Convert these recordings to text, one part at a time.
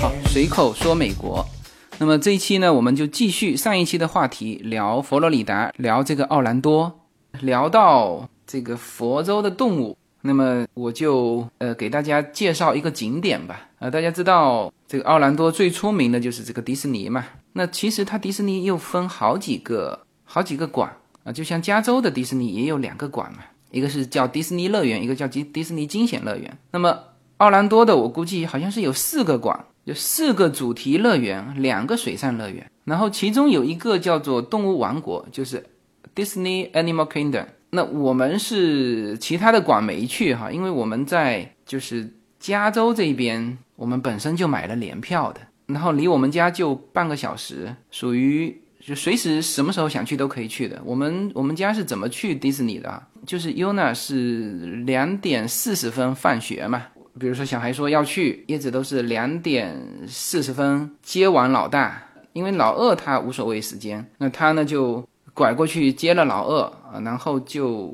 好，随口说美国。那么这一期呢，我们就继续上一期的话题，聊佛罗里达，聊这个奥兰多，聊到这个佛州的动物。那么我就呃给大家介绍一个景点吧。呃，大家知道这个奥兰多最出名的就是这个迪士尼嘛。那其实它迪士尼又分好几个好几个馆啊，就像加州的迪士尼也有两个馆嘛，一个是叫迪士尼乐园，一个叫迪迪士尼惊险乐园。那么奥兰多的我估计好像是有四个馆。有四个主题乐园，两个水上乐园，然后其中有一个叫做动物王国，就是 Disney Animal Kingdom。那我们是其他的馆没去哈，因为我们在就是加州这边，我们本身就买了联票的，然后离我们家就半个小时，属于就随时什么时候想去都可以去的。我们我们家是怎么去迪士尼的？就是 Yuna 是两点四十分放学嘛。比如说，小孩说要去，一直都是两点四十分接完老大，因为老二他无所谓时间，那他呢就拐过去接了老二啊，然后就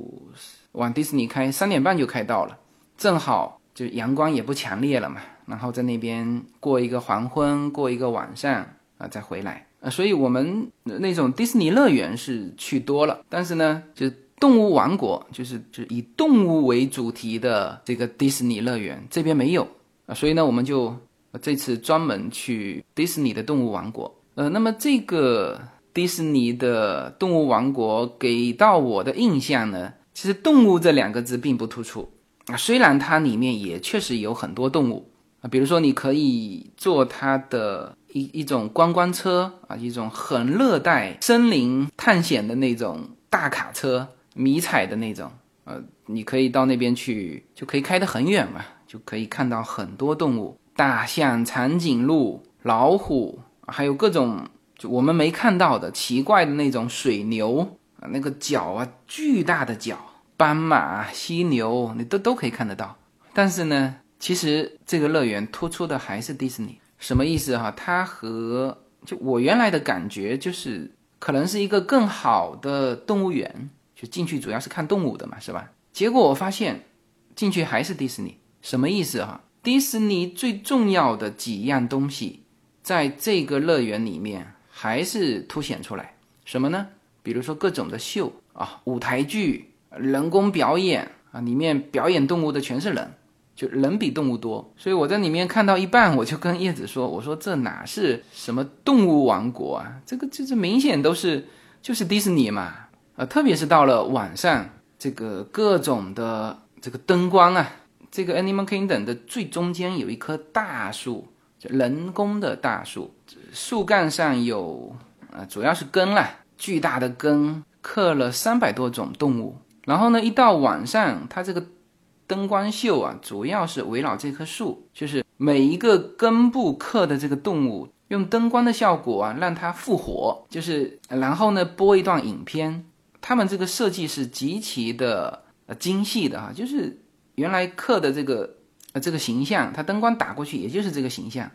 往迪士尼开，三点半就开到了，正好就阳光也不强烈了嘛，然后在那边过一个黄昏，过一个晚上啊，再回来啊，所以我们那种迪士尼乐园是去多了，但是呢，就。动物王国就是就以动物为主题的这个迪士尼乐园，这边没有啊，所以呢，我们就这次专门去迪士尼的动物王国。呃，那么这个迪士尼的动物王国给到我的印象呢，其实“动物”这两个字并不突出啊，虽然它里面也确实有很多动物啊，比如说你可以坐它的一一种观光车啊，一种很热带森林探险的那种大卡车。迷彩的那种，呃，你可以到那边去，就可以开得很远嘛，就可以看到很多动物，大象、长颈鹿、老虎，还有各种就我们没看到的奇怪的那种水牛啊，那个角啊巨大的角，斑马、犀牛，你都都可以看得到。但是呢，其实这个乐园突出的还是迪士尼，什么意思哈？它和就我原来的感觉就是，可能是一个更好的动物园。进去主要是看动物的嘛，是吧？结果我发现进去还是迪士尼，什么意思哈？迪士尼最重要的几样东西，在这个乐园里面还是凸显出来，什么呢？比如说各种的秀啊，舞台剧、人工表演啊，里面表演动物的全是人，就人比动物多。所以我在里面看到一半，我就跟叶子说：“我说这哪是什么动物王国啊？这个这这明显都是就是迪士尼嘛。”呃，特别是到了晚上，这个各种的这个灯光啊，这个 Animal Kingdom 的最中间有一棵大树，人工的大树，树干上有啊，主要是根啦，巨大的根刻了三百多种动物。然后呢，一到晚上，它这个灯光秀啊，主要是围绕这棵树，就是每一个根部刻的这个动物，用灯光的效果啊，让它复活，就是然后呢，播一段影片。他们这个设计是极其的呃精细的哈，就是原来刻的这个呃这个形象，它灯光打过去也就是这个形象，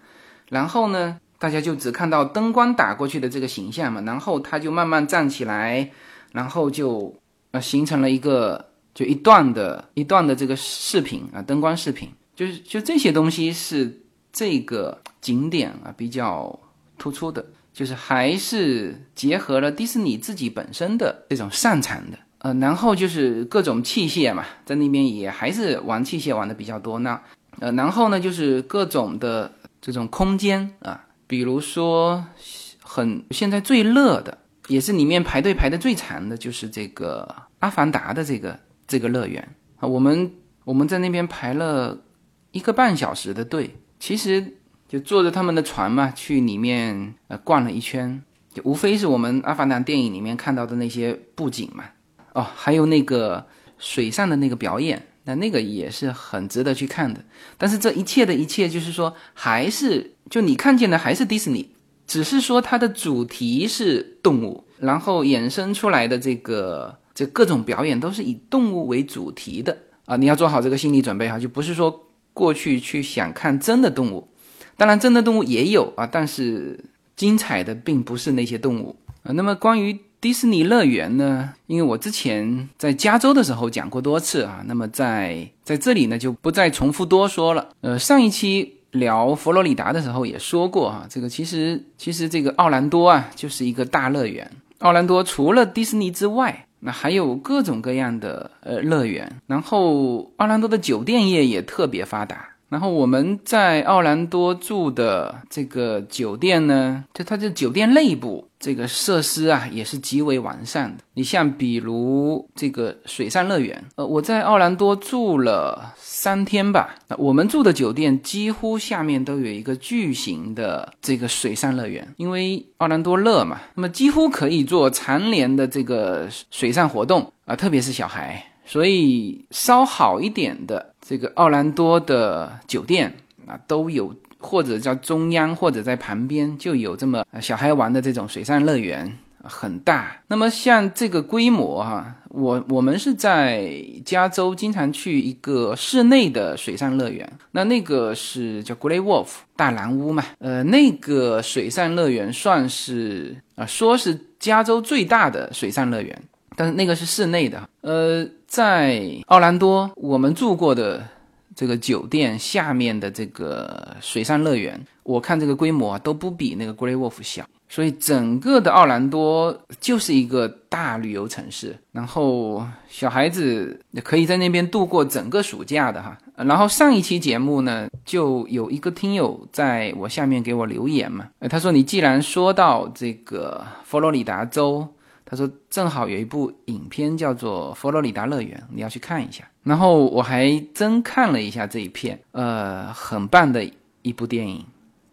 然后呢，大家就只看到灯光打过去的这个形象嘛，然后它就慢慢站起来，然后就呃形成了一个就一段的一段的这个视频啊，灯光视频，就是就这些东西是这个景点啊比较突出的。就是还是结合了迪士尼自己本身的这种擅长的，呃，然后就是各种器械嘛，在那边也还是玩器械玩的比较多。那，呃，然后呢，就是各种的这种空间啊，比如说很现在最热的，也是里面排队排的最长的，就是这个阿凡达的这个这个乐园啊。我们我们在那边排了一个半小时的队，其实。就坐着他们的船嘛，去里面呃逛了一圈，就无非是我们阿凡达电影里面看到的那些布景嘛。哦，还有那个水上的那个表演，那那个也是很值得去看的。但是这一切的一切，就是说还是就你看见的还是迪士尼，只是说它的主题是动物，然后衍生出来的这个这各种表演都是以动物为主题的啊。你要做好这个心理准备哈，就不是说过去去想看真的动物。当然，真的动物也有啊，但是精彩的并不是那些动物啊。那么关于迪士尼乐园呢？因为我之前在加州的时候讲过多次啊，那么在在这里呢就不再重复多说了。呃，上一期聊佛罗里达的时候也说过哈，这个其实其实这个奥兰多啊就是一个大乐园。奥兰多除了迪士尼之外，那还有各种各样的呃乐园。然后奥兰多的酒店业也特别发达。然后我们在奥兰多住的这个酒店呢，就它这酒店内部这个设施啊，也是极为完善的。你像比如这个水上乐园，呃，我在奥兰多住了三天吧，那我们住的酒店几乎下面都有一个巨型的这个水上乐园，因为奥兰多热嘛，那么几乎可以做常年的这个水上活动啊，特别是小孩。所以稍好一点的这个奥兰多的酒店啊，都有或者叫中央，或者在旁边就有这么小孩玩的这种水上乐园，很大。那么像这个规模哈，我我们是在加州经常去一个室内的水上乐园，那那个是叫 Great Wolf 大蓝屋嘛，呃，那个水上乐园算是啊，说是加州最大的水上乐园。但是那个是室内的，呃，在奥兰多我们住过的这个酒店下面的这个水上乐园，我看这个规模都不比那个 Great Wolf 小，所以整个的奥兰多就是一个大旅游城市，然后小孩子也可以在那边度过整个暑假的哈。然后上一期节目呢，就有一个听友在我下面给我留言嘛，他说你既然说到这个佛罗里达州。他说：“正好有一部影片叫做《佛罗里达乐园》，你要去看一下。”然后我还真看了一下这一片，呃，很棒的一部电影。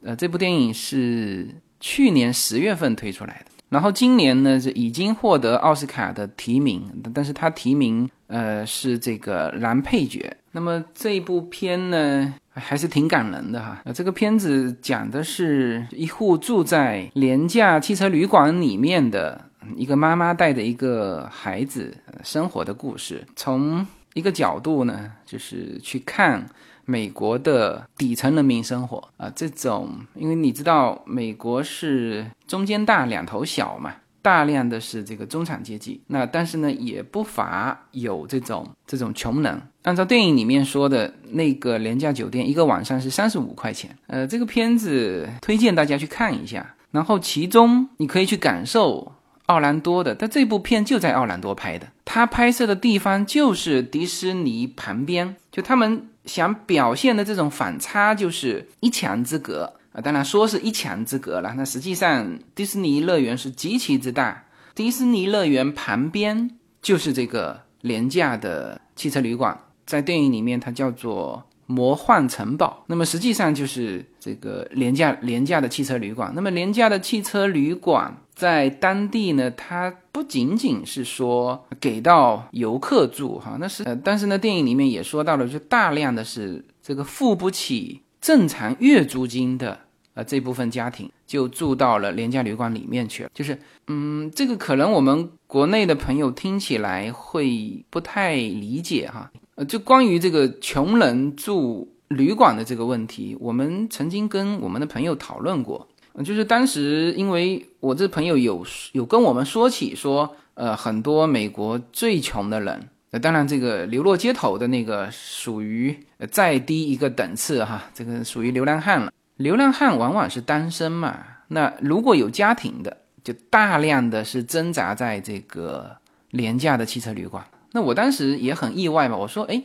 呃，这部电影是去年十月份推出来的，然后今年呢是已经获得奥斯卡的提名，但是他提名呃是这个男配角。那么这一部片呢还是挺感人的哈。呃，这个片子讲的是一户住在廉价汽车旅馆里面的。一个妈妈带着一个孩子生活的故事，从一个角度呢，就是去看美国的底层人民生活啊。这种，因为你知道，美国是中间大两头小嘛，大量的是这个中产阶级。那但是呢，也不乏有这种这种穷人。按照电影里面说的那个廉价酒店，一个晚上是三十五块钱。呃，这个片子推荐大家去看一下，然后其中你可以去感受。奥兰多的，但这部片就在奥兰多拍的，他拍摄的地方就是迪士尼旁边，就他们想表现的这种反差就是一墙之隔啊。当然说是一墙之隔了，那实际上迪士尼乐园是极其之大，迪士尼乐园旁边就是这个廉价的汽车旅馆，在电影里面它叫做魔幻城堡，那么实际上就是这个廉价廉价的汽车旅馆。那么廉价的汽车旅馆。在当地呢，它不仅仅是说给到游客住哈，那是呃，但是呢，电影里面也说到了，就大量的是这个付不起正常月租金的呃这部分家庭就住到了廉价旅馆里面去了。就是嗯，这个可能我们国内的朋友听起来会不太理解哈。呃，就关于这个穷人住旅馆的这个问题，我们曾经跟我们的朋友讨论过。就是当时，因为我这朋友有有跟我们说起说，呃，很多美国最穷的人，呃，当然这个流落街头的那个属于再低一个等次哈，这个属于流浪汉了。流浪汉往往是单身嘛，那如果有家庭的，就大量的是挣扎在这个廉价的汽车旅馆。那我当时也很意外嘛，我说，哎，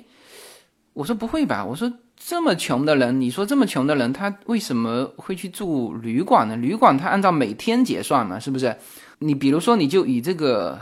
我说不会吧，我说。这么穷的人，你说这么穷的人，他为什么会去住旅馆呢？旅馆他按照每天结算嘛，是不是？你比如说，你就以这个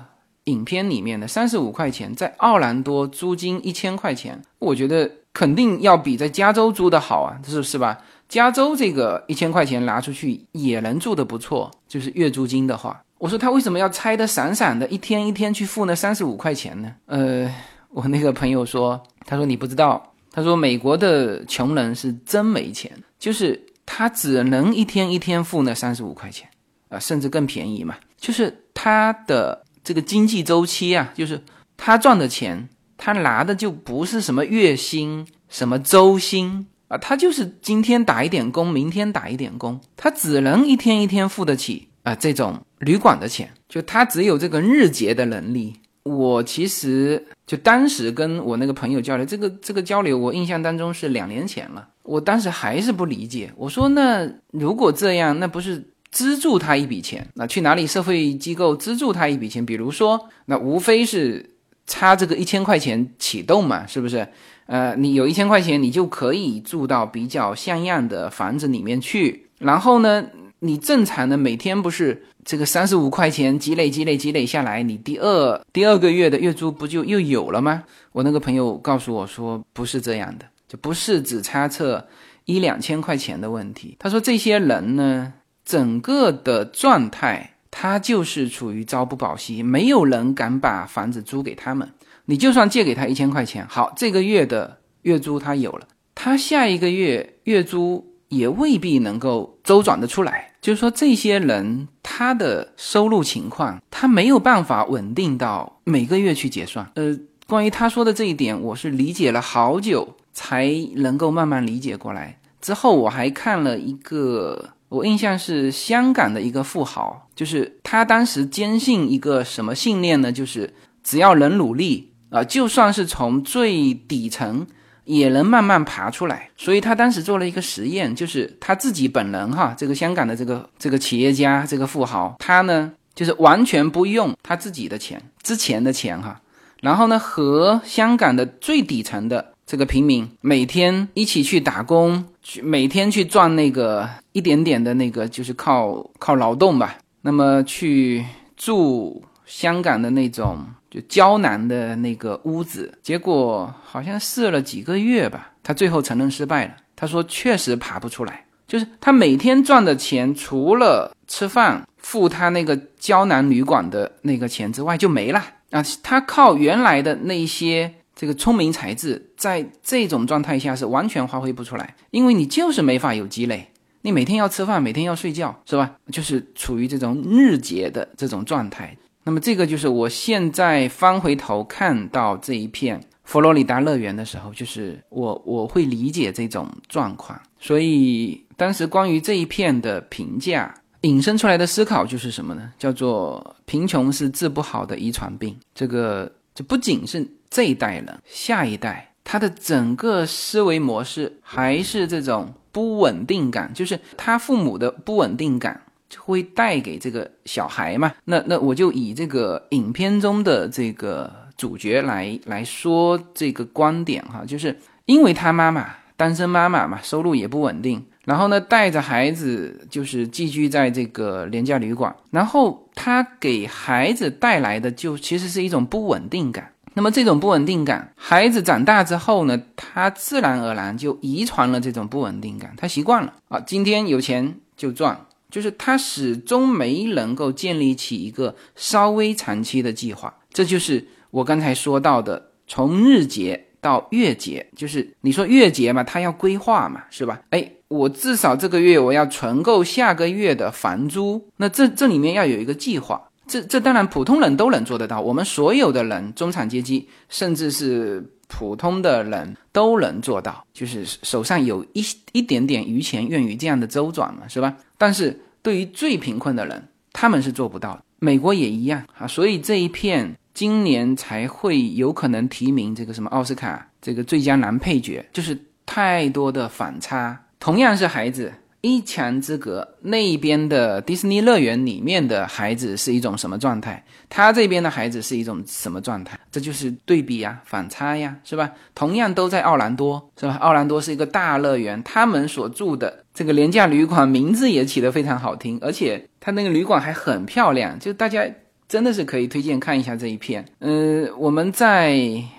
影片里面的三十五块钱，在奥兰多租金一千块钱，我觉得肯定要比在加州租的好啊，是是吧？加州这个一千块钱拿出去也能住的不错，就是月租金的话，我说他为什么要拆的散散的，一天一天去付那三十五块钱呢？呃，我那个朋友说，他说你不知道。他说：“美国的穷人是真没钱，就是他只能一天一天付那三十五块钱，啊，甚至更便宜嘛。就是他的这个经济周期啊，就是他赚的钱，他拿的就不是什么月薪、什么周薪啊，他就是今天打一点工，明天打一点工，他只能一天一天付得起啊这种旅馆的钱，就他只有这个日结的能力。”我其实就当时跟我那个朋友交流，这个这个交流，我印象当中是两年前了。我当时还是不理解，我说那如果这样，那不是资助他一笔钱？那去哪里社会机构资助他一笔钱？比如说，那无非是差这个一千块钱启动嘛，是不是？呃，你有一千块钱，你就可以住到比较像样的房子里面去。然后呢，你正常的每天不是这个三十五块钱积累积累积累下来，你第二第二个月的月租不就又有了吗？我那个朋友告诉我说，不是这样的，就不是只差这一两千块钱的问题。他说这些人呢，整个的状态他就是处于朝不保夕，没有人敢把房子租给他们。你就算借给他一千块钱，好，这个月的月租他有了，他下一个月月租也未必能够周转得出来。就是说，这些人他的收入情况，他没有办法稳定到每个月去结算。呃，关于他说的这一点，我是理解了好久才能够慢慢理解过来。之后我还看了一个，我印象是香港的一个富豪，就是他当时坚信一个什么信念呢？就是只要能努力。啊，就算是从最底层，也能慢慢爬出来。所以他当时做了一个实验，就是他自己本人哈，这个香港的这个这个企业家，这个富豪，他呢就是完全不用他自己的钱，之前的钱哈，然后呢和香港的最底层的这个平民每天一起去打工，去每天去赚那个一点点的那个，就是靠靠劳动吧。那么去住香港的那种。就胶囊的那个屋子，结果好像试了几个月吧，他最后承认失败了。他说确实爬不出来，就是他每天赚的钱，除了吃饭、付他那个胶囊旅馆的那个钱之外就没了啊。他靠原来的那些这个聪明才智，在这种状态下是完全发挥不出来，因为你就是没法有积累，你每天要吃饭，每天要睡觉，是吧？就是处于这种日结的这种状态。那么这个就是我现在翻回头看到这一片佛罗里达乐园的时候，就是我我会理解这种状况。所以当时关于这一片的评价引申出来的思考就是什么呢？叫做贫穷是治不好的遗传病。这个就不仅是这一代人，下一代他的整个思维模式还是这种不稳定感，就是他父母的不稳定感。就会带给这个小孩嘛？那那我就以这个影片中的这个主角来来说这个观点哈，就是因为他妈妈单身妈妈嘛，收入也不稳定，然后呢带着孩子就是寄居在这个廉价旅馆，然后他给孩子带来的就其实是一种不稳定感。那么这种不稳定感，孩子长大之后呢，他自然而然就遗传了这种不稳定感，他习惯了啊，今天有钱就赚。就是他始终没能够建立起一个稍微长期的计划，这就是我刚才说到的，从日结到月结，就是你说月结嘛，他要规划嘛，是吧？哎，我至少这个月我要存够下个月的房租，那这这里面要有一个计划，这这当然普通人都能做得到，我们所有的人，中产阶级，甚至是普通的人都能做到，就是手上有一一点点余钱，愿意这样的周转嘛，是吧？但是对于最贫困的人，他们是做不到的。美国也一样啊，所以这一片今年才会有可能提名这个什么奥斯卡这个最佳男配角，就是太多的反差。同样是孩子。一墙之隔，那边的迪士尼乐园里面的孩子是一种什么状态？他这边的孩子是一种什么状态？这就是对比呀，反差呀，是吧？同样都在奥兰多，是吧？奥兰多是一个大乐园，他们所住的这个廉价旅馆名字也起得非常好听，而且他那个旅馆还很漂亮，就大家真的是可以推荐看一下这一片。呃，我们在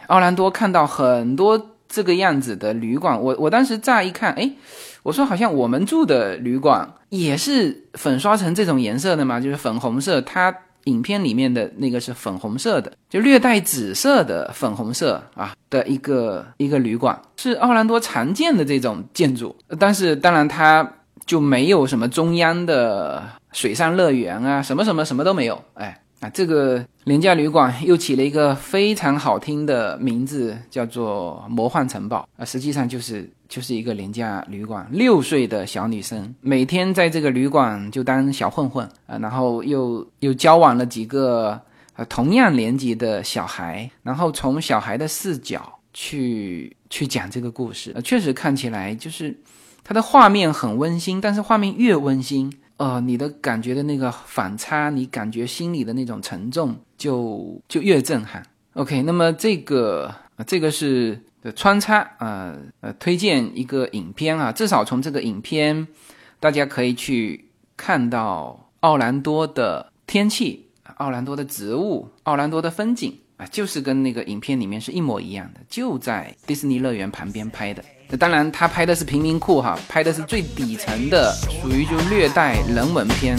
奥兰多看到很多这个样子的旅馆，我我当时乍一看，哎。我说，好像我们住的旅馆也是粉刷成这种颜色的嘛，就是粉红色。它影片里面的那个是粉红色的，就略带紫色的粉红色啊的一个一个旅馆，是奥兰多常见的这种建筑。但是当然它就没有什么中央的水上乐园啊，什么什么什么都没有，哎。啊，这个廉价旅馆又起了一个非常好听的名字，叫做“魔幻城堡”啊，实际上就是就是一个廉价旅馆。六岁的小女生每天在这个旅馆就当小混混啊，然后又又交往了几个呃同样年级的小孩，然后从小孩的视角去去讲这个故事。确实看起来就是它的画面很温馨，但是画面越温馨，呃，你的感觉的那个反差，你感觉心里的那种沉重就就越震撼。OK，那么这个这个是的穿插啊呃，推荐一个影片啊，至少从这个影片，大家可以去看到奥兰多的天气。奥兰多的植物，奥兰多的风景啊，就是跟那个影片里面是一模一样的，就在迪士尼乐园旁边拍的。那当然，他拍的是贫民窟哈，拍的是最底层的，属于就略带人文片。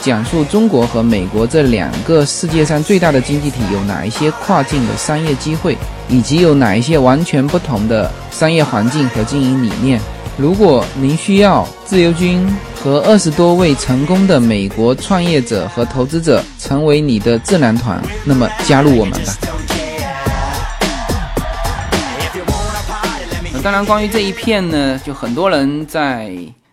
讲述中国和美国这两个世界上最大的经济体有哪一些跨境的商业机会，以及有哪一些完全不同的商业环境和经营理念。如果您需要自由军和二十多位成功的美国创业者和投资者成为你的智囊团，那么加入我们吧。当然，关于这一片呢，就很多人在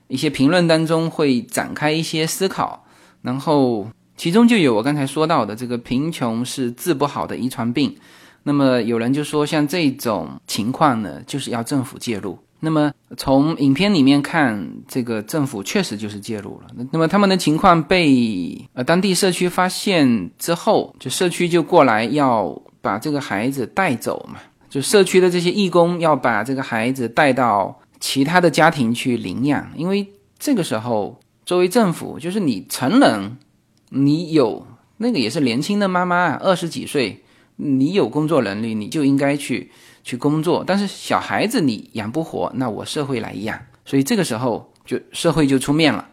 一些评论当中会展开一些思考。然后，其中就有我刚才说到的这个贫穷是治不好的遗传病。那么有人就说，像这种情况呢，就是要政府介入。那么从影片里面看，这个政府确实就是介入了。那么他们的情况被呃当地社区发现之后，就社区就过来要把这个孩子带走嘛，就社区的这些义工要把这个孩子带到其他的家庭去领养，因为这个时候。作为政府，就是你成人，你有那个也是年轻的妈妈，二十几岁，你有工作能力，你就应该去去工作。但是小孩子你养不活，那我社会来养。所以这个时候就社会就出面了，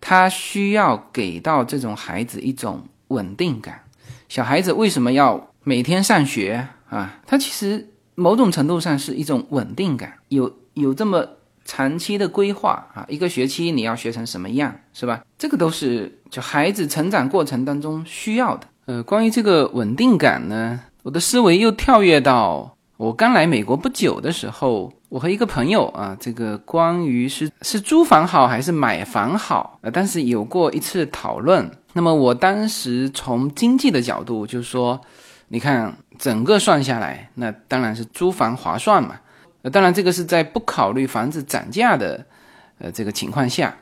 他需要给到这种孩子一种稳定感。小孩子为什么要每天上学啊？他其实某种程度上是一种稳定感，有有这么。长期的规划啊，一个学期你要学成什么样，是吧？这个都是就孩子成长过程当中需要的。呃，关于这个稳定感呢，我的思维又跳跃到我刚来美国不久的时候，我和一个朋友啊，这个关于是是租房好还是买房好，呃，但是有过一次讨论。那么我当时从经济的角度就是说，你看整个算下来，那当然是租房划算嘛。那当然，这个是在不考虑房子涨价的，呃，这个情况下，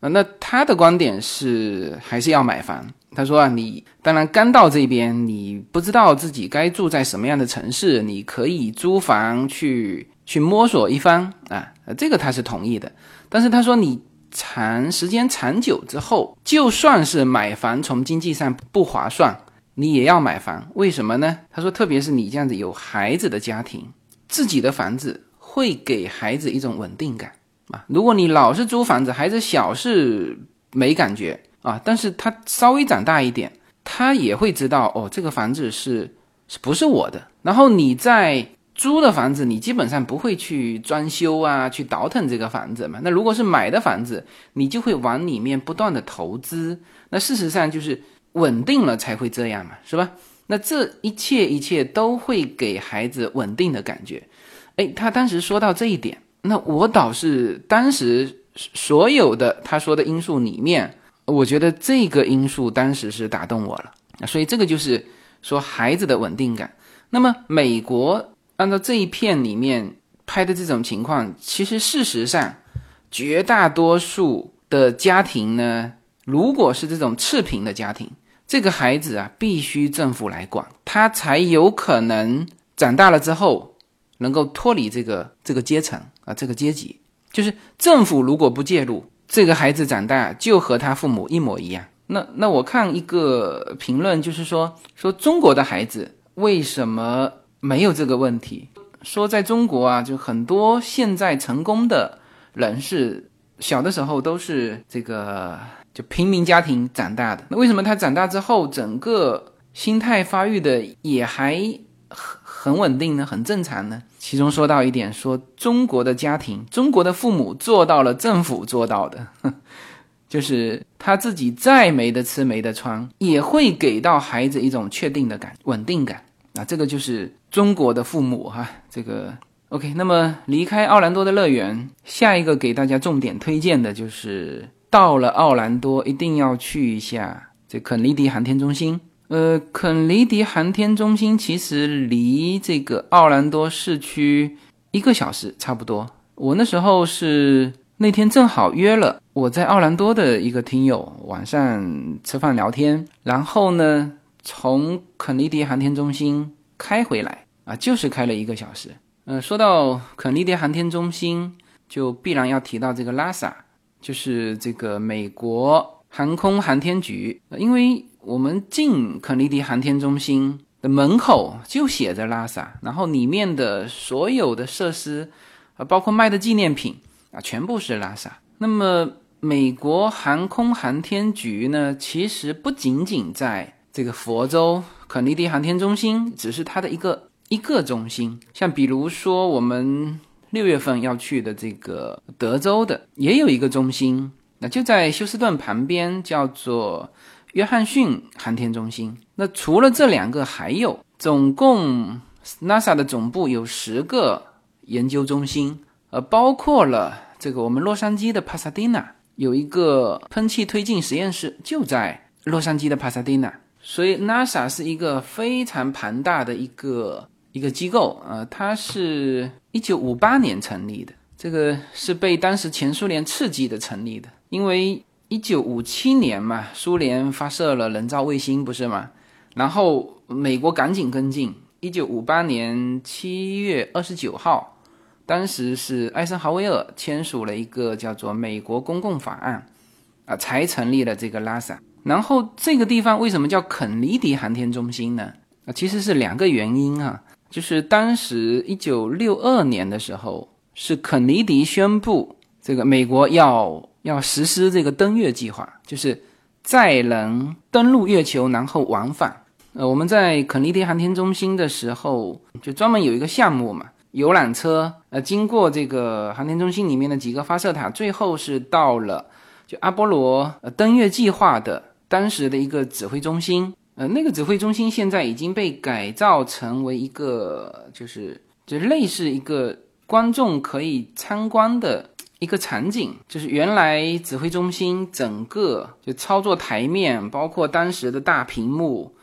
啊，那他的观点是还是要买房。他说啊，你当然刚到这边，你不知道自己该住在什么样的城市，你可以租房去去摸索一番啊，这个他是同意的。但是他说，你长时间长久之后，就算是买房从经济上不划算，你也要买房。为什么呢？他说，特别是你这样子有孩子的家庭。自己的房子会给孩子一种稳定感啊！如果你老是租房子，孩子小是没感觉啊，但是他稍微长大一点，他也会知道哦，这个房子是是不是我的？然后你在租的房子，你基本上不会去装修啊，去倒腾这个房子嘛。那如果是买的房子，你就会往里面不断的投资。那事实上就是稳定了才会这样嘛，是吧？那这一切一切都会给孩子稳定的感觉，哎，他当时说到这一点，那我倒是当时所有的他说的因素里面，我觉得这个因素当时是打动我了，所以这个就是说孩子的稳定感。那么美国按照这一片里面拍的这种情况，其实事实上绝大多数的家庭呢，如果是这种赤贫的家庭。这个孩子啊，必须政府来管，他才有可能长大了之后能够脱离这个这个阶层啊，这个阶级。就是政府如果不介入，这个孩子长大就和他父母一模一样。那那我看一个评论，就是说说中国的孩子为什么没有这个问题？说在中国啊，就很多现在成功的人士小的时候都是这个。就平民家庭长大的。那为什么他长大之后整个心态发育的也还很很稳定呢？很正常呢？其中说到一点，说中国的家庭，中国的父母做到了政府做到的，就是他自己再没得吃没得穿，也会给到孩子一种确定的感、稳定感。啊，这个就是中国的父母哈，这个。OK，那么离开奥兰多的乐园，下一个给大家重点推荐的就是到了奥兰多一定要去一下这肯尼迪航天中心。呃，肯尼迪航天中心其实离这个奥兰多市区一个小时差不多。我那时候是那天正好约了我在奥兰多的一个听友晚上吃饭聊天，然后呢从肯尼迪航天中心开回来啊，就是开了一个小时。呃，说到肯尼迪航天中心，就必然要提到这个拉萨，就是这个美国航空航天局。因为我们进肯尼迪航天中心的门口就写着拉萨，然后里面的所有的设施，啊，包括卖的纪念品啊，全部是拉萨。那么美国航空航天局呢，其实不仅仅在这个佛州肯尼迪航天中心，只是它的一个。一个中心，像比如说我们六月份要去的这个德州的，也有一个中心，那就在休斯顿旁边，叫做约翰逊航天中心。那除了这两个，还有总共 NASA 的总部有十个研究中心，呃，包括了这个我们洛杉矶的帕萨迪纳有一个喷气推进实验室，就在洛杉矶的帕萨迪纳。所以 NASA 是一个非常庞大的一个。一个机构，呃，它是一九五八年成立的，这个是被当时前苏联刺激的成立的，因为一九五七年嘛，苏联发射了人造卫星，不是吗？然后美国赶紧跟进，一九五八年七月二十九号，当时是艾森豪威尔签署了一个叫做《美国公共法案》，啊，才成立了这个拉萨。然后这个地方为什么叫肯尼迪航天中心呢？啊，其实是两个原因啊。就是当时一九六二年的时候，是肯尼迪宣布这个美国要要实施这个登月计划，就是载人登陆月球，然后往返。呃，我们在肯尼迪航天中心的时候，就专门有一个项目嘛，游览车，呃，经过这个航天中心里面的几个发射塔，最后是到了就阿波罗呃登月计划的当时的一个指挥中心。呃，那个指挥中心现在已经被改造成为一个，就是就类似一个观众可以参观的一个场景。就是原来指挥中心整个就操作台面，包括当时的大屏幕，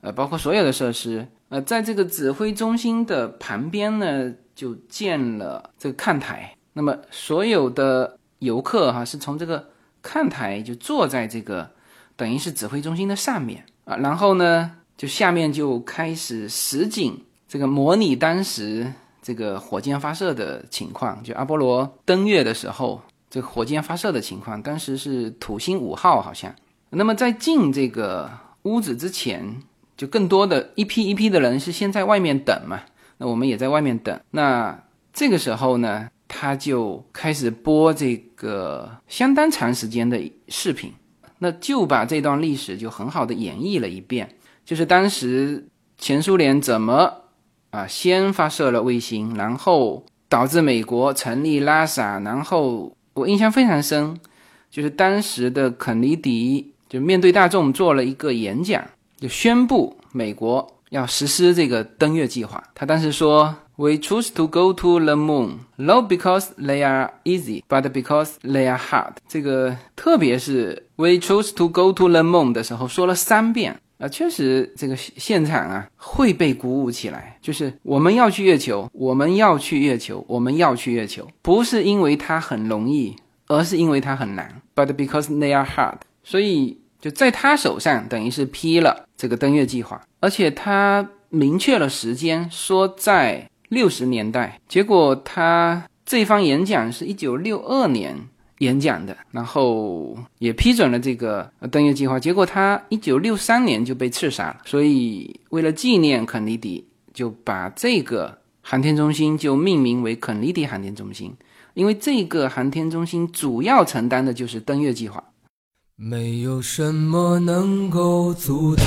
呃，包括所有的设施，呃，在这个指挥中心的旁边呢，就建了这个看台。那么所有的游客哈，是从这个看台就坐在这个，等于是指挥中心的上面。啊，然后呢，就下面就开始实景这个模拟当时这个火箭发射的情况，就阿波罗登月的时候，这个火箭发射的情况。当时是土星五号好像。那么在进这个屋子之前，就更多的一批一批的人是先在外面等嘛。那我们也在外面等。那这个时候呢，他就开始播这个相当长时间的视频。那就把这段历史就很好的演绎了一遍，就是当时前苏联怎么啊先发射了卫星，然后导致美国成立拉萨，然后我印象非常深，就是当时的肯尼迪就面对大众做了一个演讲，就宣布美国要实施这个登月计划。他当时说。We choose to go to the moon, not because they are easy, but because they are hard. 这个特别是 We choose to go to the moon 的时候说了三遍啊，确实这个现场啊会被鼓舞起来。就是我们要去月球，我们要去月球，我们要去月球，不是因为它很容易，而是因为它很难。But because they are hard，所以就在他手上等于是批了这个登月计划，而且他明确了时间，说在。六十年代，结果他这番演讲是一九六二年演讲的，然后也批准了这个登月计划。结果他一九六三年就被刺杀了，所以为了纪念肯尼迪，就把这个航天中心就命名为肯尼迪航天中心，因为这个航天中心主要承担的就是登月计划。没有什么能够阻挡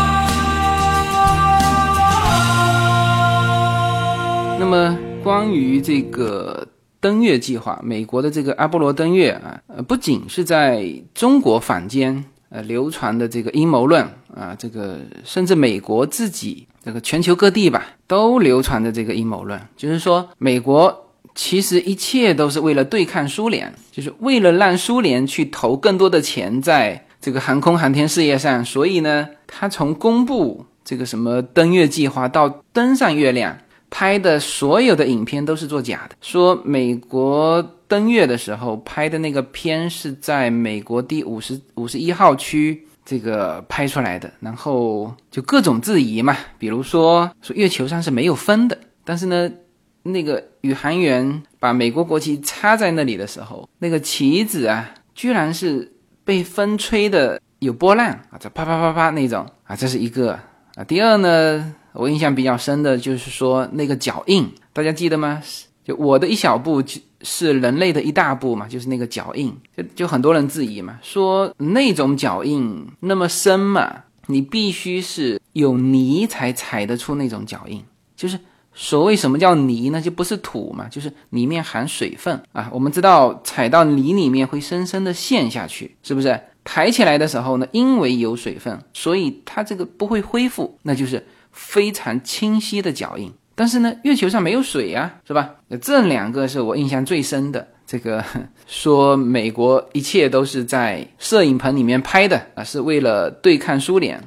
那么，关于这个登月计划，美国的这个阿波罗登月啊，呃，不仅是在中国坊间呃流传的这个阴谋论啊，这个甚至美国自己这个全球各地吧，都流传着这个阴谋论，就是说美国其实一切都是为了对抗苏联，就是为了让苏联去投更多的钱在。这个航空航天事业上，所以呢，他从公布这个什么登月计划到登上月亮，拍的所有的影片都是作假的。说美国登月的时候拍的那个片是在美国第五十五十一号区这个拍出来的，然后就各种质疑嘛，比如说说月球上是没有风的，但是呢，那个宇航员把美国国旗插在那里的时候，那个旗子啊，居然是。被风吹的有波浪啊，这啪啪啪啪那种啊，这是一个啊。第二呢，我印象比较深的就是说那个脚印，大家记得吗？就我的一小步是人类的一大步嘛，就是那个脚印，就就很多人质疑嘛，说那种脚印那么深嘛，你必须是有泥才踩得出那种脚印，就是。所谓什么叫泥呢？就不是土嘛，就是里面含水分啊。我们知道踩到泥里面会深深的陷下去，是不是？抬起来的时候呢，因为有水分，所以它这个不会恢复，那就是非常清晰的脚印。但是呢，月球上没有水呀，是吧？那这两个是我印象最深的。这个 说美国一切都是在摄影棚里面拍的啊，是为了对抗苏联。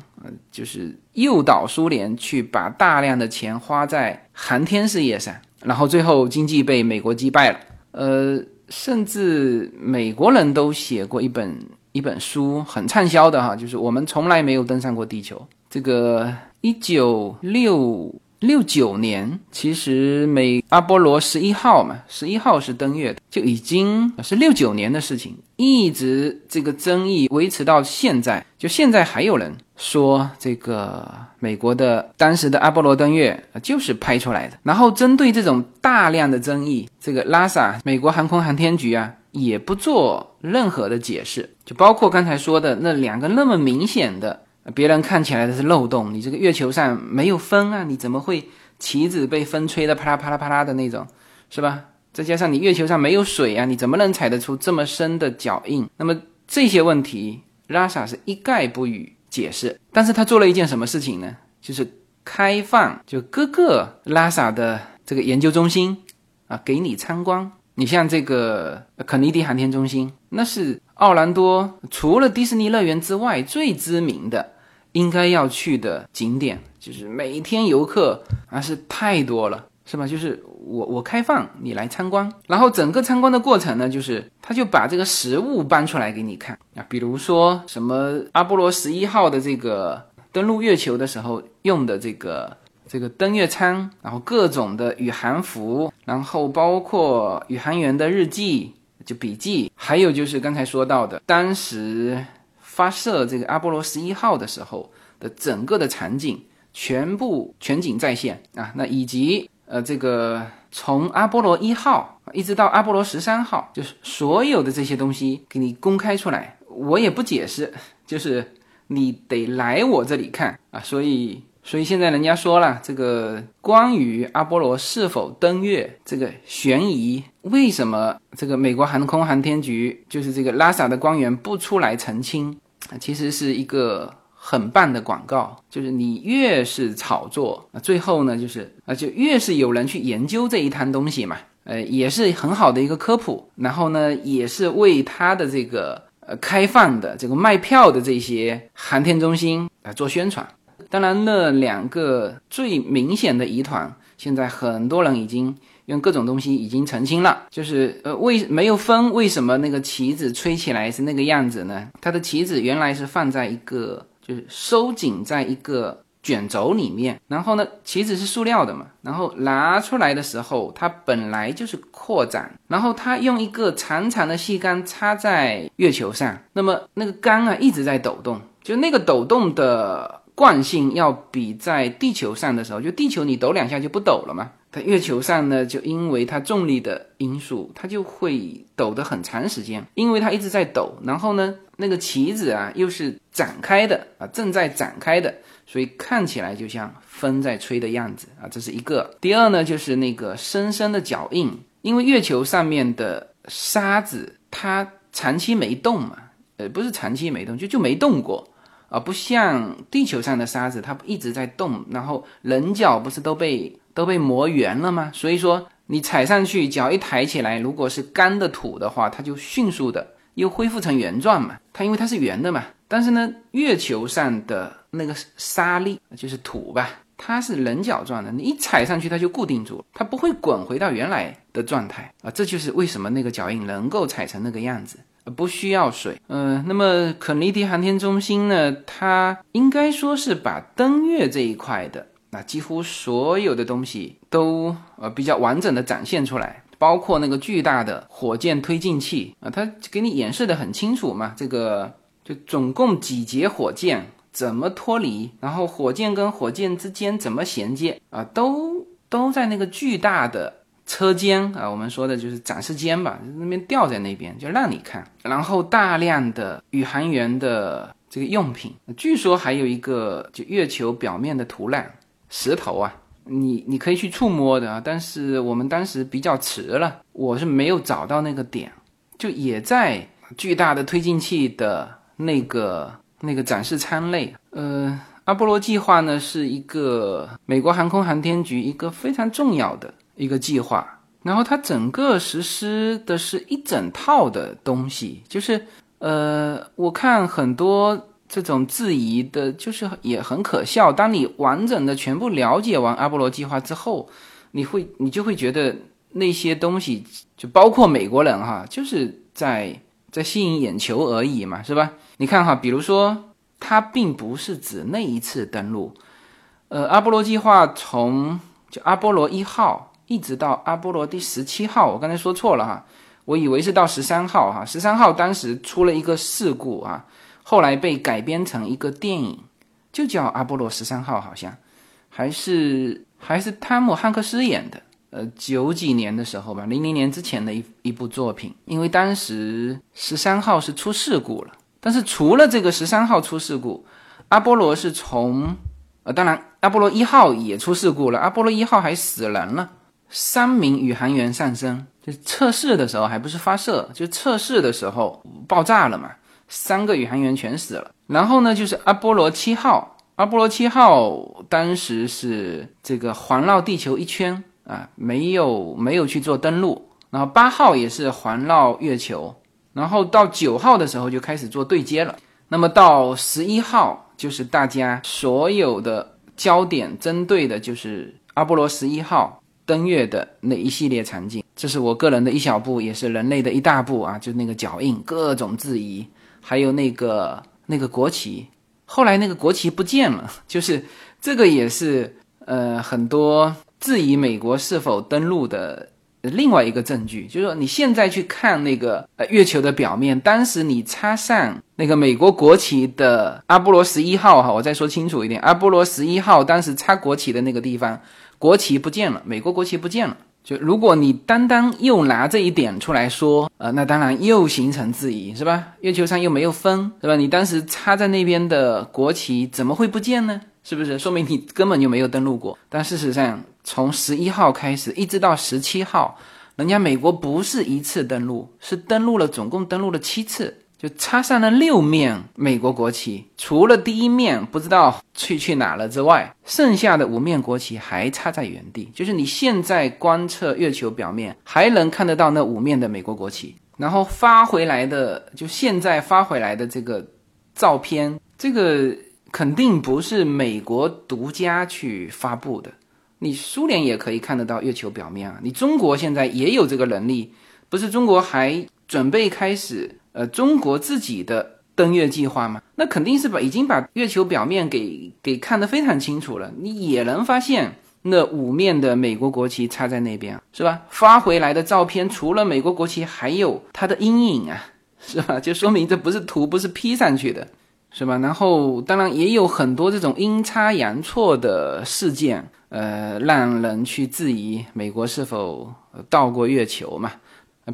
就是诱导苏联去把大量的钱花在航天事业上，然后最后经济被美国击败了。呃，甚至美国人都写过一本一本书，很畅销的哈，就是我们从来没有登上过地球。这个一九六。六九年，其实美阿波罗十一号嘛，十一号是登月的，就已经是六九年的事情，一直这个争议维持到现在，就现在还有人说这个美国的当时的阿波罗登月就是拍出来的。然后针对这种大量的争议，这个拉萨美国航空航天局啊也不做任何的解释，就包括刚才说的那两个那么明显的。别人看起来的是漏洞，你这个月球上没有风啊，你怎么会旗子被风吹得啪啦啪啦啪啦的那种，是吧？再加上你月球上没有水啊，你怎么能踩得出这么深的脚印？那么这些问题，拉萨是一概不予解释。但是他做了一件什么事情呢？就是开放，就各个拉萨的这个研究中心啊，给你参观。你像这个肯尼迪航天中心，那是奥兰多除了迪士尼乐园之外最知名的。应该要去的景点，就是每天游客啊是太多了，是吧？就是我我开放你来参观，然后整个参观的过程呢，就是他就把这个实物搬出来给你看啊，比如说什么阿波罗十一号的这个登陆月球的时候用的这个这个登月舱，然后各种的宇航服，然后包括宇航员的日记就笔记，还有就是刚才说到的当时。发射这个阿波罗十一号的时候的整个的场景全部全景再现啊，那以及呃这个从阿波罗一号一直到阿波罗十三号，就是所有的这些东西给你公开出来，我也不解释，就是你得来我这里看啊，所以所以现在人家说了，这个关于阿波罗是否登月这个悬疑，为什么这个美国航空航天局就是这个拉萨的官员不出来澄清？其实是一个很棒的广告，就是你越是炒作，最后呢，就是啊，就越是有人去研究这一摊东西嘛，呃，也是很好的一个科普，然后呢，也是为他的这个呃开放的这个卖票的这些航天中心啊做宣传。当然，那两个最明显的疑团，现在很多人已经。用各种东西已经澄清了，就是呃，为没有分为什么那个旗子吹起来是那个样子呢？它的旗子原来是放在一个，就是收紧在一个卷轴里面，然后呢，旗子是塑料的嘛，然后拿出来的时候，它本来就是扩展，然后它用一个长长的细杆插在月球上，那么那个杆啊一直在抖动，就那个抖动的惯性要比在地球上的时候，就地球你抖两下就不抖了嘛。在月球上呢，就因为它重力的因素，它就会抖得很长时间，因为它一直在抖。然后呢，那个旗子啊又是展开的啊，正在展开的，所以看起来就像风在吹的样子啊。这是一个。第二呢，就是那个深深的脚印，因为月球上面的沙子它长期没动嘛，呃，不是长期没动，就就没动过啊，不像地球上的沙子，它一直在动，然后棱角不是都被。都被磨圆了吗？所以说你踩上去，脚一抬起来，如果是干的土的话，它就迅速的又恢复成原状嘛。它因为它是圆的嘛。但是呢，月球上的那个沙粒就是土吧，它是棱角状的，你一踩上去它就固定住了，它不会滚回到原来的状态啊。这就是为什么那个脚印能够踩成那个样子，不需要水。嗯，那么肯尼迪航天中心呢，它应该说是把登月这一块的。那几乎所有的东西都呃比较完整的展现出来，包括那个巨大的火箭推进器啊，它给你演示的很清楚嘛。这个就总共几节火箭怎么脱离，然后火箭跟火箭之间怎么衔接啊，都都在那个巨大的车间啊，我们说的就是展示间吧，那边吊在那边就让你看。然后大量的宇航员的这个用品，据说还有一个就月球表面的土壤。石头啊，你你可以去触摸的啊，但是我们当时比较迟了，我是没有找到那个点，就也在巨大的推进器的那个那个展示舱内。呃，阿波罗计划呢是一个美国航空航天局一个非常重要的一个计划，然后它整个实施的是一整套的东西，就是呃，我看很多。这种质疑的，就是也很可笑。当你完整的全部了解完阿波罗计划之后，你会，你就会觉得那些东西，就包括美国人哈，就是在在吸引眼球而已嘛，是吧？你看哈，比如说，它并不是指那一次登陆，呃，阿波罗计划从就阿波罗一号一直到阿波罗第十七号，我刚才说错了哈，我以为是到十三号哈，十三号当时出了一个事故啊。后来被改编成一个电影，就叫《阿波罗十三号》，好像还是还是汤姆汉克斯演的。呃，九几年的时候吧，零零年之前的一一部作品。因为当时十三号是出事故了，但是除了这个十三号出事故，阿波罗是从呃，当然阿波罗一号也出事故了，阿波罗一号还死人了，三名宇航员丧生。就测试的时候还不是发射，就测试的时候爆炸了嘛。三个宇航员全死了，然后呢，就是阿波罗七号，阿波罗七号当时是这个环绕地球一圈啊，没有没有去做登陆，然后八号也是环绕月球，然后到九号的时候就开始做对接了，那么到十一号就是大家所有的焦点针对的就是阿波罗十一号登月的那一系列场景，这是我个人的一小步，也是人类的一大步啊，就那个脚印，各种质疑。还有那个那个国旗，后来那个国旗不见了，就是这个也是呃很多质疑美国是否登陆的另外一个证据，就是说你现在去看那个呃月球的表面，当时你插上那个美国国旗的阿波罗十一号哈，我再说清楚一点，阿波罗十一号当时插国旗的那个地方，国旗不见了，美国国旗不见了。就如果你单单又拿这一点出来说，呃，那当然又形成质疑，是吧？月球上又没有风，是吧？你当时插在那边的国旗怎么会不见呢？是不是说明你根本就没有登陆过？但事实上，从十一号开始一直到十七号，人家美国不是一次登陆，是登陆了，总共登陆了七次。就插上了六面美国国旗，除了第一面不知道去去哪了之外，剩下的五面国旗还插在原地。就是你现在观测月球表面，还能看得到那五面的美国国旗。然后发回来的，就现在发回来的这个照片，这个肯定不是美国独家去发布的。你苏联也可以看得到月球表面啊，你中国现在也有这个能力，不是中国还准备开始呃中国自己的登月计划吗？那肯定是把已经把月球表面给给看得非常清楚了，你也能发现。那五面的美国国旗插在那边，是吧？发回来的照片除了美国国旗，还有它的阴影啊，是吧？就说明这不是图，不是 P 上去的，是吧？然后当然也有很多这种阴差阳错的事件，呃，让人去质疑美国是否到过月球嘛？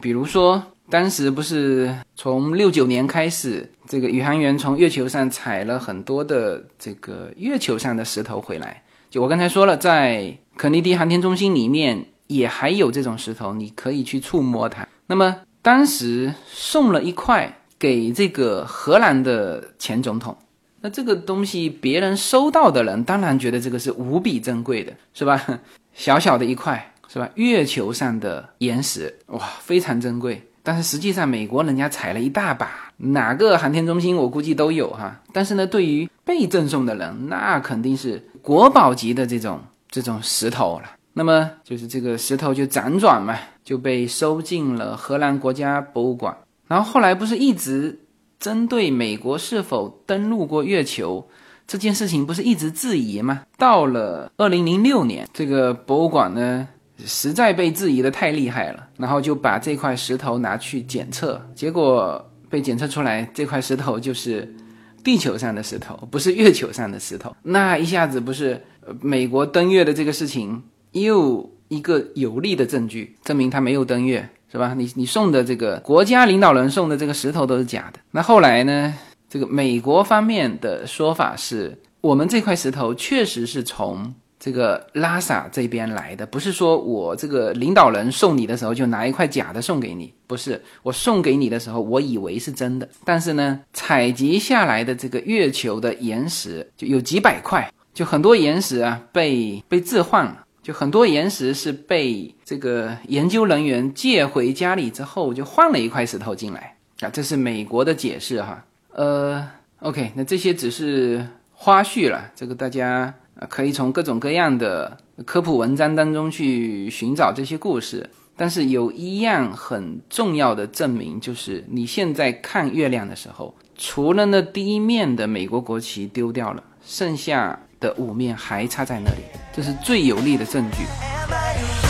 比如说当时不是从六九年开始，这个宇航员从月球上采了很多的这个月球上的石头回来。就我刚才说了，在肯尼迪航天中心里面也还有这种石头，你可以去触摸它。那么当时送了一块给这个荷兰的前总统，那这个东西别人收到的人当然觉得这个是无比珍贵的，是吧？小小的一块，是吧？月球上的岩石，哇，非常珍贵。但是实际上，美国人家采了一大把，哪个航天中心我估计都有哈。但是呢，对于被赠送的人，那肯定是国宝级的这种这种石头了。那么就是这个石头就辗转嘛，就被收进了荷兰国家博物馆。然后后来不是一直针对美国是否登陆过月球这件事情，不是一直质疑吗？到了二零零六年，这个博物馆呢。实在被质疑的太厉害了，然后就把这块石头拿去检测，结果被检测出来这块石头就是地球上的石头，不是月球上的石头。那一下子不是美国登月的这个事情又一个有力的证据，证明他没有登月，是吧？你你送的这个国家领导人送的这个石头都是假的。那后来呢？这个美国方面的说法是我们这块石头确实是从。这个拉萨这边来的，不是说我这个领导人送你的时候就拿一块假的送给你，不是我送给你的时候，我以为是真的，但是呢，采集下来的这个月球的岩石就有几百块，就很多岩石啊被被置换了，就很多岩石是被这个研究人员借回家里之后就换了一块石头进来啊，这是美国的解释哈。呃，OK，那这些只是花絮了，这个大家。可以从各种各样的科普文章当中去寻找这些故事，但是有一样很重要的证明，就是你现在看月亮的时候，除了那第一面的美国国旗丢掉了，剩下的五面还插在那里，这是最有力的证据。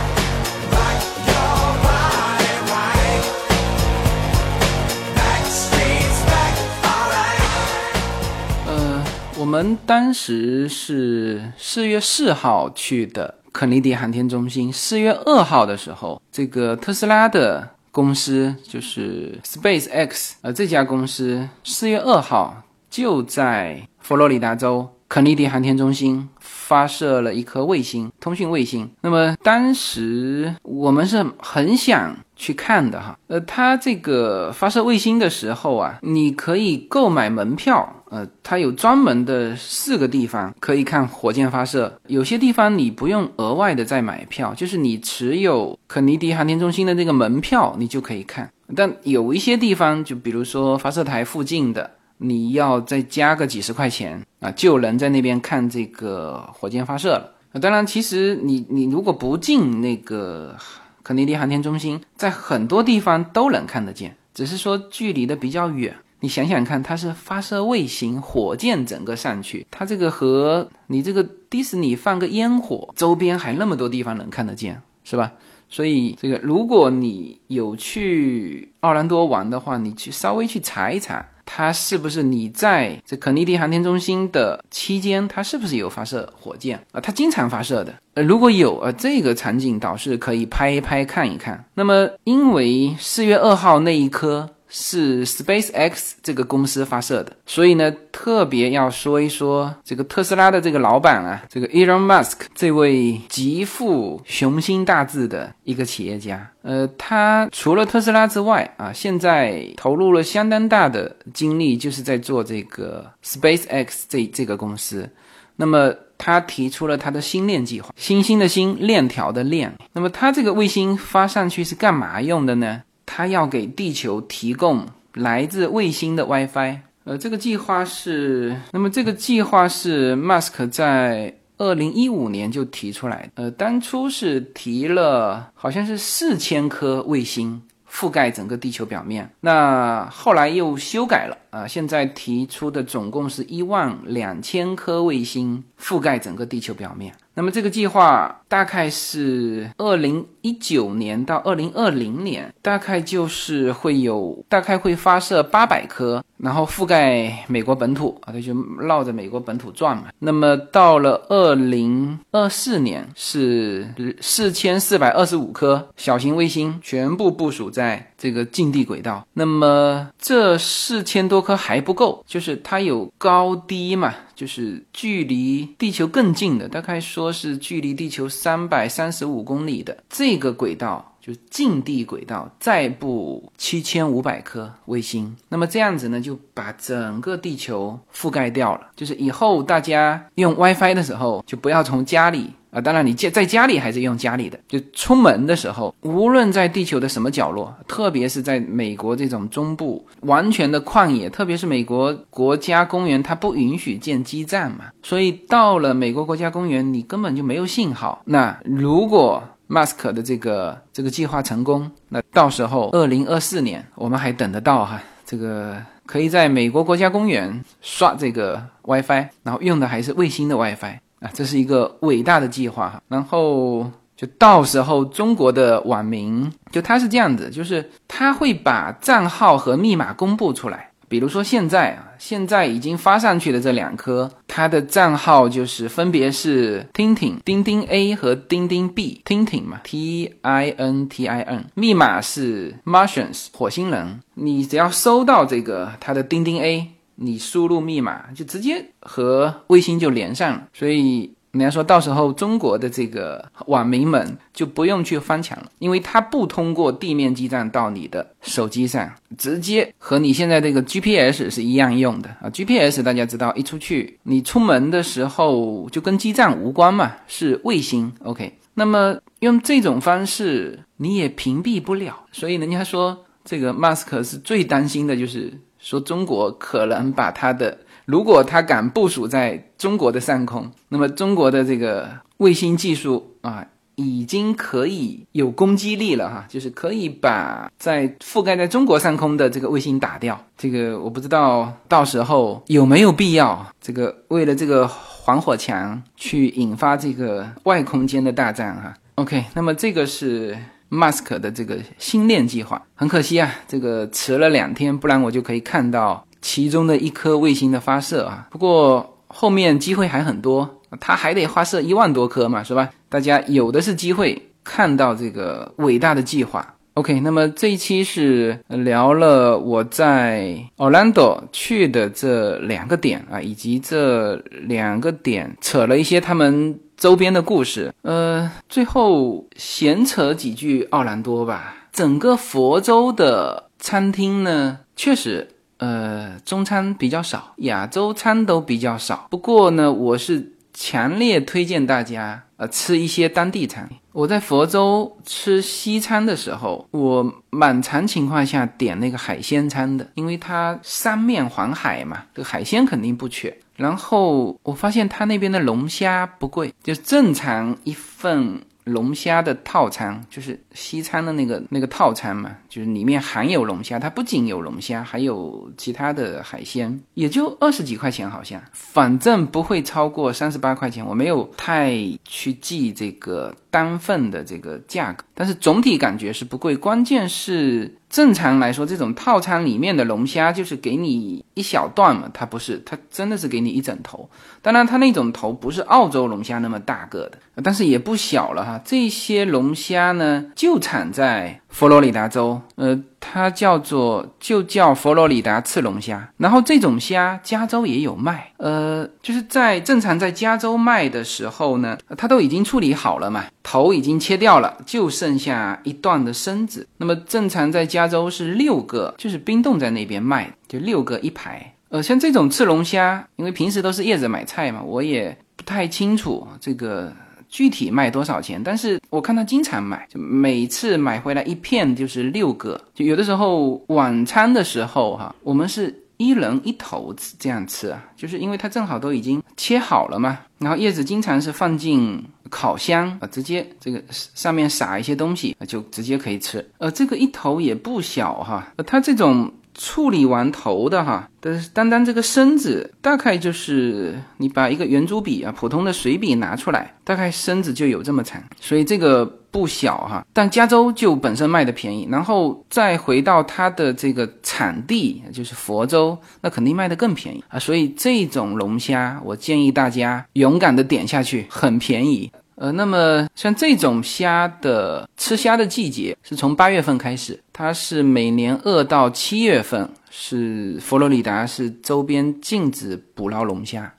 们当时是四月四号去的肯尼迪航天中心。四月二号的时候，这个特斯拉的公司就是 Space X，呃，这家公司四月二号就在佛罗里达州肯尼迪航天中心发射了一颗卫星，通讯卫星。那么当时我们是很想。去看的哈，呃，它这个发射卫星的时候啊，你可以购买门票，呃，它有专门的四个地方可以看火箭发射，有些地方你不用额外的再买票，就是你持有肯尼迪航天中心的这个门票，你就可以看。但有一些地方，就比如说发射台附近的，你要再加个几十块钱啊，就能在那边看这个火箭发射了。当然，其实你你如果不进那个。肯尼迪航天中心在很多地方都能看得见，只是说距离的比较远。你想想看，它是发射卫星、火箭整个上去，它这个和你这个迪士尼放个烟火，周边还那么多地方能看得见，是吧？所以这个，如果你有去奥兰多玩的话，你去稍微去查一查。它是不是你在这肯尼迪航天中心的期间，它是不是有发射火箭啊？它经常发射的。呃，如果有呃，这个场景倒是可以拍一拍看一看。那么，因为四月二号那一颗。是 SpaceX 这个公司发射的，所以呢，特别要说一说这个特斯拉的这个老板啊，这个 Elon Musk 这位极富雄心大志的一个企业家。呃，他除了特斯拉之外啊，现在投入了相当大的精力，就是在做这个 SpaceX 这这个公司。那么他提出了他的星链计划，星星的星，链条的链。那么他这个卫星发上去是干嘛用的呢？他要给地球提供来自卫星的 WiFi，呃，这个计划是，那么这个计划是 Mask 在二零一五年就提出来，呃，当初是提了好像是四千颗卫星覆盖整个地球表面，那后来又修改了，啊，现在提出的总共是一万两千颗卫星覆盖整个地球表面。那么这个计划大概是二零一九年到二零二零年，大概就是会有大概会发射八百颗，然后覆盖美国本土啊，它就绕着美国本土转嘛。那么到了二零二四年是四千四百二十五颗小型卫星全部部署在这个近地轨道。那么这四千多颗还不够，就是它有高低嘛。就是距离地球更近的，大概说是距离地球三百三十五公里的这个轨道，就近地轨道，再布七千五百颗卫星。那么这样子呢，就把整个地球覆盖掉了。就是以后大家用 WiFi 的时候，就不要从家里。啊，当然，你在在家里还是用家里的。就出门的时候，无论在地球的什么角落，特别是在美国这种中部完全的旷野，特别是美国国家公园，它不允许建基站嘛。所以到了美国国家公园，你根本就没有信号。那如果 Mask 的这个这个计划成功，那到时候二零二四年我们还等得到哈？这个可以在美国国家公园刷这个 WiFi，然后用的还是卫星的 WiFi。啊，这是一个伟大的计划哈，然后就到时候中国的网民，就他是这样子，就是他会把账号和密码公布出来。比如说现在啊，现在已经发上去的这两颗，它的账号就是分别是听听钉钉 A 和钉钉 B 听听嘛，T I N T I N，密码是 Martians 火星人。你只要收到这个它的钉钉 A。你输入密码就直接和卫星就连上了，所以人家说到时候中国的这个网民们就不用去翻墙了，因为它不通过地面基站到你的手机上，直接和你现在这个 GPS 是一样用的啊。GPS 大家知道，一出去你出门的时候就跟基站无关嘛，是卫星。OK，那么用这种方式你也屏蔽不了，所以人家说这个 mask 是最担心的就是。说中国可能把它的，如果它敢部署在中国的上空，那么中国的这个卫星技术啊，已经可以有攻击力了哈，就是可以把在覆盖在中国上空的这个卫星打掉。这个我不知道到时候有没有必要，这个为了这个防火墙去引发这个外空间的大战哈。OK，那么这个是。Mask 的这个星链计划很可惜啊，这个迟了两天，不然我就可以看到其中的一颗卫星的发射啊。不过后面机会还很多，它还得发射一万多颗嘛，是吧？大家有的是机会看到这个伟大的计划。OK，那么这一期是聊了我在 Orlando 去的这两个点啊，以及这两个点扯了一些他们。周边的故事，呃，最后闲扯几句奥兰多吧。整个佛州的餐厅呢，确实，呃，中餐比较少，亚洲餐都比较少。不过呢，我是强烈推荐大家，呃，吃一些当地餐。我在佛州吃西餐的时候，我满常情况下点那个海鲜餐的，因为它三面环海嘛，这个海鲜肯定不缺。然后我发现他那边的龙虾不贵，就正常一份龙虾的套餐，就是西餐的那个那个套餐嘛，就是里面含有龙虾，它不仅有龙虾，还有其他的海鲜，也就二十几块钱，好像，反正不会超过三十八块钱。我没有太去记这个单份的这个价格，但是总体感觉是不贵。关键是正常来说，这种套餐里面的龙虾就是给你一小段嘛，它不是，它真的是给你一整头。当然，它那种头不是澳洲龙虾那么大个的，但是也不小了哈。这些龙虾呢，就产在佛罗里达州，呃，它叫做就叫佛罗里达赤龙虾。然后这种虾，加州也有卖，呃，就是在正常在加州卖的时候呢，它都已经处理好了嘛，头已经切掉了，就剩下一段的身子。那么正常在加州是六个，就是冰冻在那边卖，就六个一排。呃，像这种赤龙虾，因为平时都是叶子买菜嘛，我也不太清楚这个具体卖多少钱。但是我看他经常买，就每次买回来一片就是六个。就有的时候晚餐的时候哈，我们是一人一头这样吃啊，就是因为它正好都已经切好了嘛。然后叶子经常是放进烤箱啊，直接这个上面撒一些东西就直接可以吃。呃，这个一头也不小哈，它这种。处理完头的哈，但是单单这个身子，大概就是你把一个圆珠笔啊，普通的水笔拿出来，大概身子就有这么长，所以这个不小哈。但加州就本身卖的便宜，然后再回到它的这个产地，就是佛州，那肯定卖的更便宜啊。所以这种龙虾，我建议大家勇敢的点下去，很便宜。呃，那么像这种虾的吃虾的季节是从八月份开始，它是每年二到七月份是佛罗里达是周边禁止捕捞龙虾，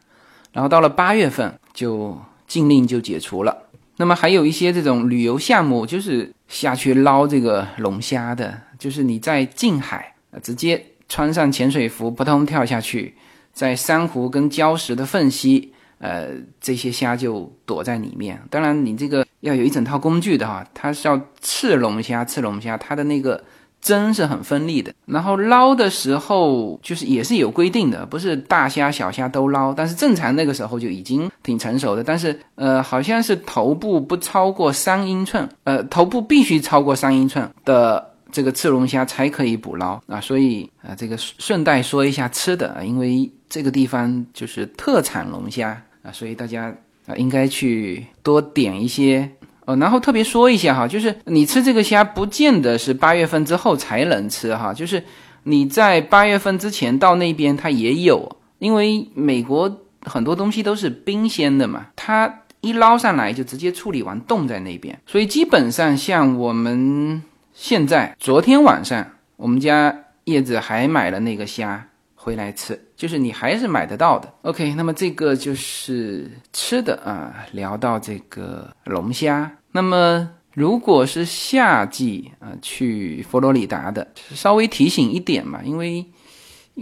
然后到了八月份就禁令就解除了。那么还有一些这种旅游项目，就是下去捞这个龙虾的，就是你在近海，直接穿上潜水服，扑通跳下去，在珊瑚跟礁石的缝隙。呃，这些虾就躲在里面。当然，你这个要有一整套工具的哈，它是要刺龙虾，刺龙虾，它的那个针是很锋利的。然后捞的时候，就是也是有规定的，不是大虾小虾都捞。但是正常那个时候就已经挺成熟的。但是呃，好像是头部不超过三英寸，呃，头部必须超过三英寸的这个刺龙虾才可以捕捞啊。所以啊，这个顺带说一下吃的，因为这个地方就是特产龙虾。啊，所以大家啊应该去多点一些哦，然后特别说一下哈，就是你吃这个虾不见得是八月份之后才能吃哈，就是你在八月份之前到那边它也有，因为美国很多东西都是冰鲜的嘛，它一捞上来就直接处理完冻在那边，所以基本上像我们现在昨天晚上我们家叶子还买了那个虾。回来吃，就是你还是买得到的。OK，那么这个就是吃的啊。聊到这个龙虾，那么如果是夏季啊，去佛罗里达的，稍微提醒一点嘛，因为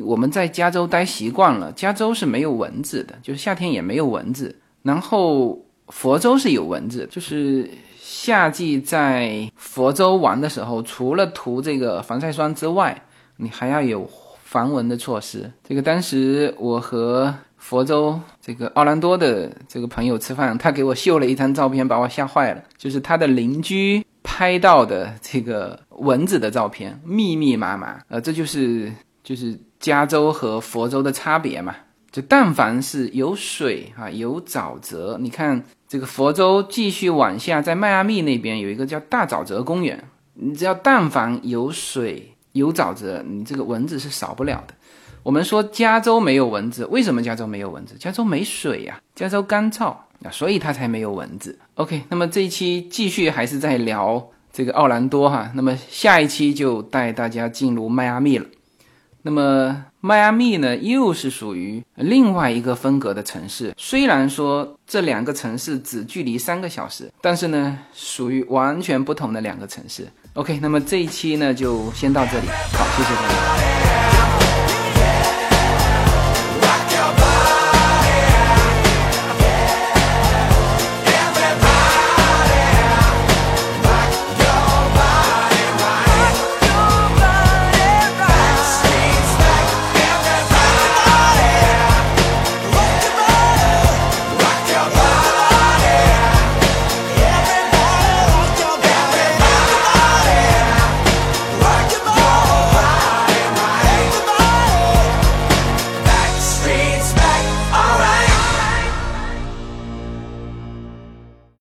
我们在加州待习惯了，加州是没有蚊子的，就是夏天也没有蚊子。然后佛州是有蚊子，就是夏季在佛州玩的时候，除了涂这个防晒霜之外，你还要有。防蚊的措施，这个当时我和佛州这个奥兰多的这个朋友吃饭，他给我秀了一张照片，把我吓坏了。就是他的邻居拍到的这个蚊子的照片，密密麻麻。呃，这就是就是加州和佛州的差别嘛。就但凡是有水啊，有沼泽，你看这个佛州继续往下，在迈阿密那边有一个叫大沼泽公园，你只要但凡有水。有沼泽，你这个蚊子是少不了的。我们说加州没有蚊子，为什么加州没有蚊子？加州没水呀，加州干燥啊，所以它才没有蚊子。OK，那么这一期继续还是在聊这个奥兰多哈，那么下一期就带大家进入迈阿密了。那么迈阿密呢，又是属于另外一个风格的城市。虽然说这两个城市只距离三个小时，但是呢，属于完全不同的两个城市。OK，那么这一期呢就先到这里，好，谢谢大家。